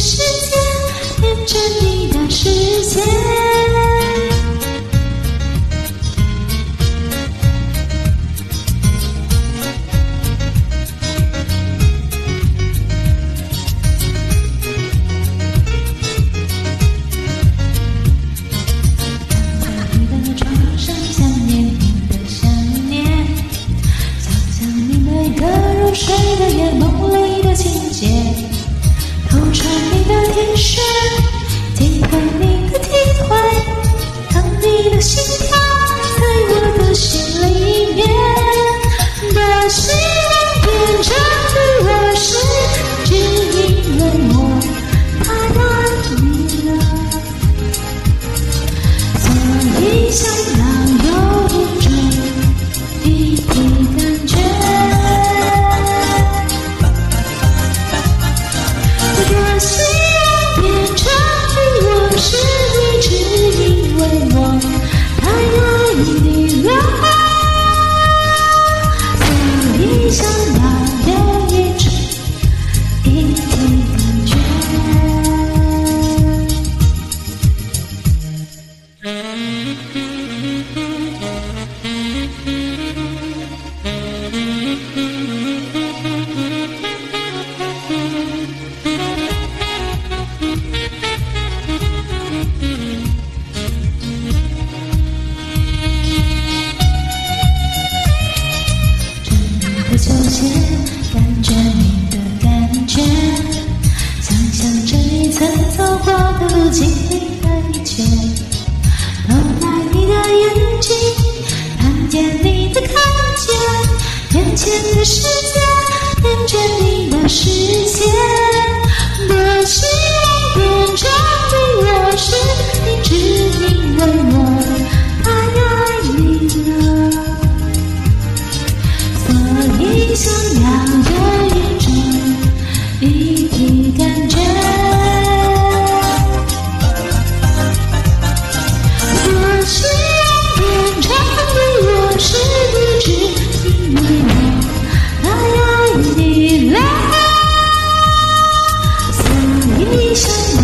世界。人生。的感觉。是一因为爱你，一一一种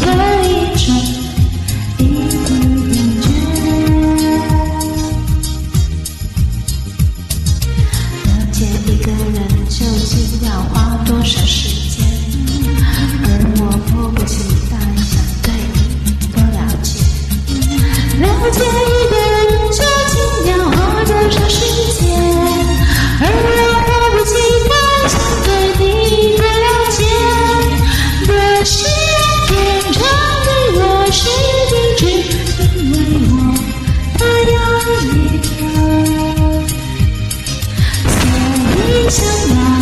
感觉。了解一个人究竟要花多少？再见，究竟要花多少时间？而我迫不及待想对你的了解。若需要天长地久，是天注因为我爱着你。所以想。